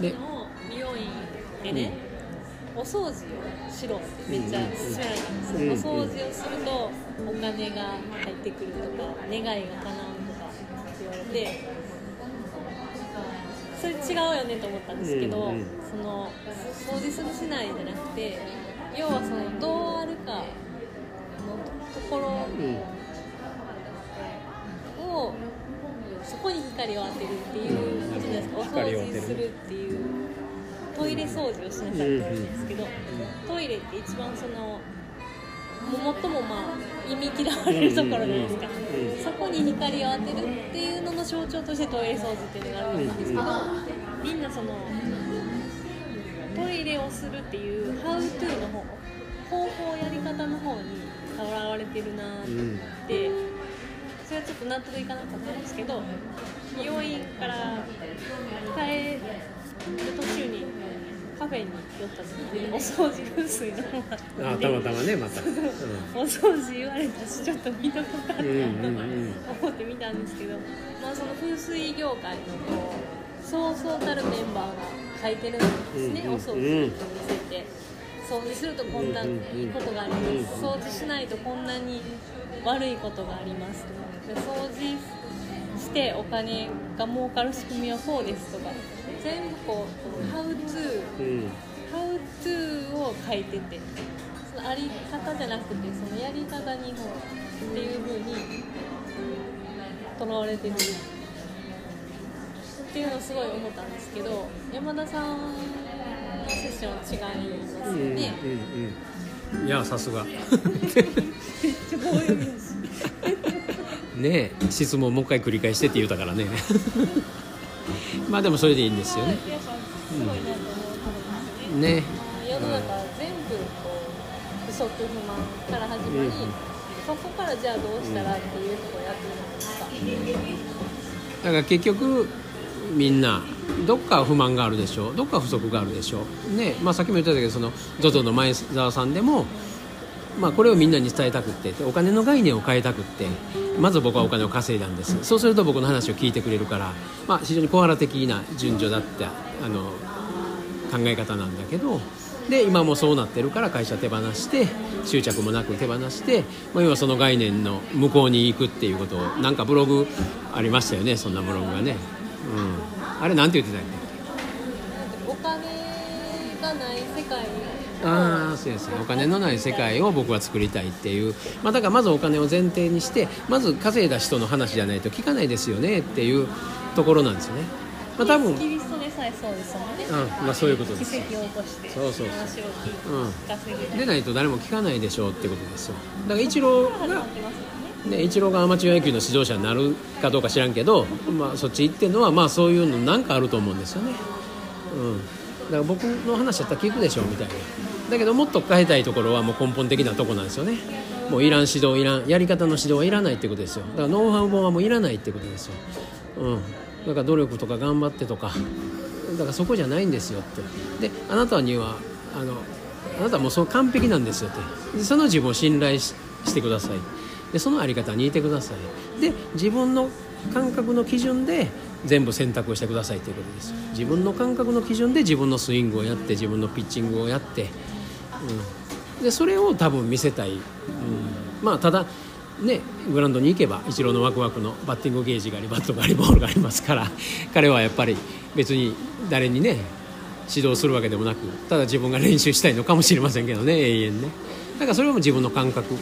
でも美容院でね、お掃除をしろってめっちゃ勧められたんですよ、うんお掃除をするとお金が入ってくるとか願いが叶うとかって言われてそれ違うよねと思ったんですけど、その掃除するしないじゃなくて要はそのどうあるかのところうん。をそこに光を当てるっていうことじゃないですか、お掃除するっていう。トイレ掃除をしなさいって言われるんですけど、トイレって一番その最もまあ意味嫌われるところじゃないですか、そこに光を当てるっていうのの象徴としてトイレ掃除っていうのがあると思うんですけど、みんなそのトイレをするっていう「ハウトゥーの方方法やり方の方にとらわれてるなって、それはちょっと納得いかなかったんですけど美容院から帰る途中にカフェに寄った時にお掃除風水のあたまたまねまた、うお掃除言われたしちょっと見とことん、うんうんうん思って見たんですけど、まあ、その風水業界のこうそうそうたるメンバーが書いてるんですね、うんうんお掃除について掃除するとこんないいことがあります、掃除しないとこんなに悪いことがありますで掃除してお金が儲かる仕組みはこうですとか全部こう「How to」うん「How to」を書いててそのあり方じゃなくてそのやり方にもっていう風にとらわれてるっていうのをすごい思ったんですけど山田さんのセッションは違いますうんよね、うんうん。いやさすが。めっちゃ棒読みだしねえ質問もう一回繰り返してって言うたからね。まあでもそれでいいんですよね。うところですよね。ね世の中全部こう不足不満から始まり、うん。そこからじゃあどうしたらっていうとこやってるじゃないですか、だから結局みんなどっか不満があるでしょ。うどっか不足があるでしょ。うね。まあさっきも言ったけどその ZOZO の前澤さんでもまあこれをみんなに伝えたくってお金の概念を変えたくってまず僕はお金を稼いだんです。そうすると僕の話を聞いてくれるから、まあ、非常にコアラ的な順序だったあの考え方なんだけどで今もそうなってるから会社手放して執着もなく手放して、まあ、要はその概念の向こうに行くっていうことをなんかブログありましたよねそんなブログがね、うん、あれなんて言ってたっけ？お金がない世界ああそうですねお金のない世界を僕は作りたいっていう、まあ、だからまずお金を前提にしてまず稼いだ人の話じゃないと聞かないですよねっていうところなんですよね、まあ、多分キリストでさえそうですもんね、うんまあそういうことです。奇跡を起こしてそうそう話を聞いて。うんないと誰も聞かないでしょうってことですよ。だからイチロー始まがね。ね、イチローがアマチュア野球の指導者になるかどうか知らんけど、まあ、そっち行ってるのは、まあ、そういうのなんかあると思うんですよね、うん、だから僕の話だったら聞くでしょみたいな。だけどもっと変えたいところはもう根本的なとこなんですよね。もういらん指導いらんやり方の指導はいらないってことですよ。だからノウハウ本はもういらないってことですよ、うん、だから努力とか頑張ってとか。だからそこじゃないんですよって。であなたにはあのあなたはもうそう完璧なんですよって。でその自分を信頼してください。でそのあり方にいてください。で自分の感覚の基準で全部選択をしてくださいということです。自分の感覚の基準で自分のスイングをやって自分のピッチングをやって、うん、でそれを多分見せたい、うん、まあただね、グラウンドに行けばイチローのワクワクのバッティングゲージがありバットがありボールがありますから 彼はやっぱり別に誰にね指導するわけでもなくただ自分が練習したいのかもしれませんけどね永遠ね。だからそれも自分の感覚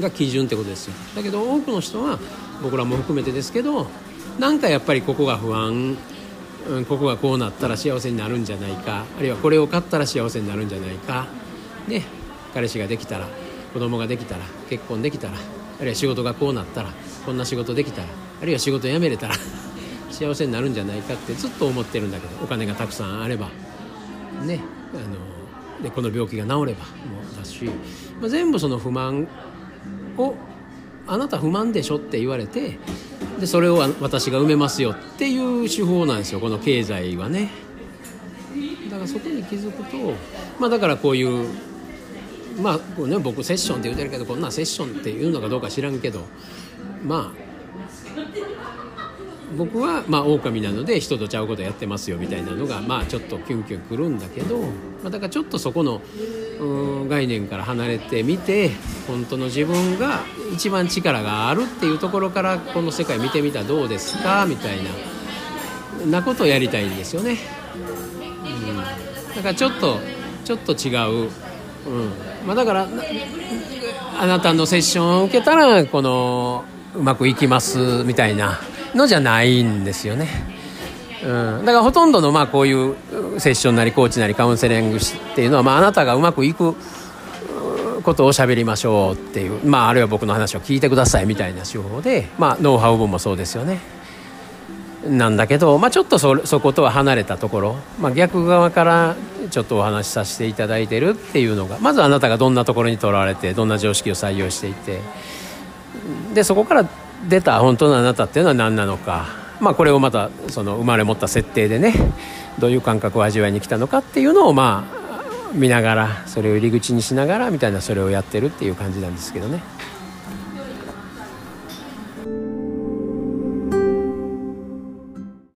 が基準ってことですよ。だけど多くの人は僕らも含めてですけどなんかやっぱりここが不安、うん、ここがこうなったら幸せになるんじゃないか。あるいはこれを買ったら幸せになるんじゃないか。ね彼氏ができたら子供ができたら結婚できたらあるいは仕事がこうなったらこんな仕事できたらあるいは仕事辞めれたら 幸せになるんじゃないかってずっと思ってるんだけどお金がたくさんあれば。ねあのでこの病気が治ればもうだし、まあ、全部その不満をあなた不満でしょって言われてでそれを私が埋めますよっていう手法なんですよ。この経済はね。だからそこに気づくとまあだからこういうまあこうね僕セッションって言ってるけどこんなセッションっていうのかどうか知らんけどまあ僕はまあ狼なので人とちゃうことやってますよみたいなのがまあちょっとキュンキュンくるんだけど、まあ、だからちょっとそこの概念から離れてみて本当の自分が一番力があるっていうところからこの世界見てみたらどうですか？みたいななことをやりたいんですよね。うん、だからちょっとちょっと違う、うん。まあ、だからあなたのセッションを受けたらこのうまくいきますみたいなのじゃないんですよね。うん、だからほとんどのまあこういうセッションなりコーチなりカウンセリングっていうのはまああなたがうまくいくことを喋りましょうっていう、まあ、あるいは僕の話を聞いてくださいみたいな手法で、まあ、ノウハウ本もそうですよね。なんだけど、まあ、ちょっとそそことは離れたところ、まあ、逆側からちょっとお話しさせていただいてるっていうのがまずあなたがどんなところにとらわれてどんな常識を採用していてでそこから出た本当のあなたっていうのは何なのか、まあ、これをまたその生まれ持った設定でねどういう感覚を味わいに来たのかっていうのをまあ見ながらそれを入り口にしながらみたいなそれをやってるっていう感じなんですけどね。